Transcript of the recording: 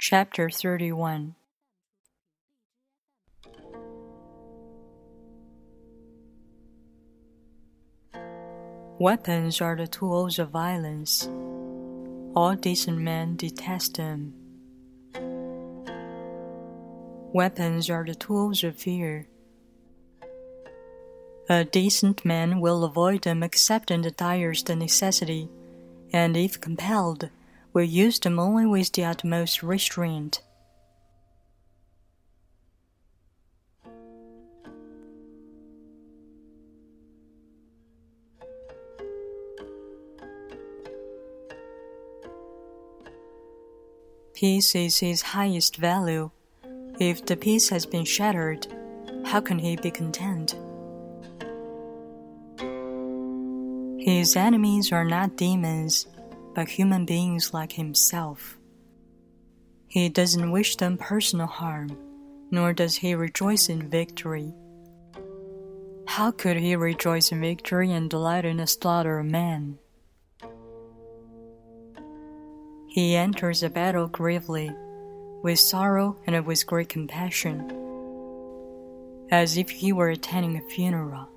Chapter 31 Weapons are the tools of violence. All decent men detest them. Weapons are the tools of fear. A decent man will avoid them except in the direst necessity, and if compelled, will use them only with the utmost restraint. Peace is his highest value. If the peace has been shattered, how can he be content? His enemies are not demons, but human beings like himself. He doesn't wish them personal harm, nor does he rejoice in victory. How could he rejoice in victory and delight in the slaughter of men? He enters a battle gravely, with sorrow and with great compassion, as if he were attending a funeral.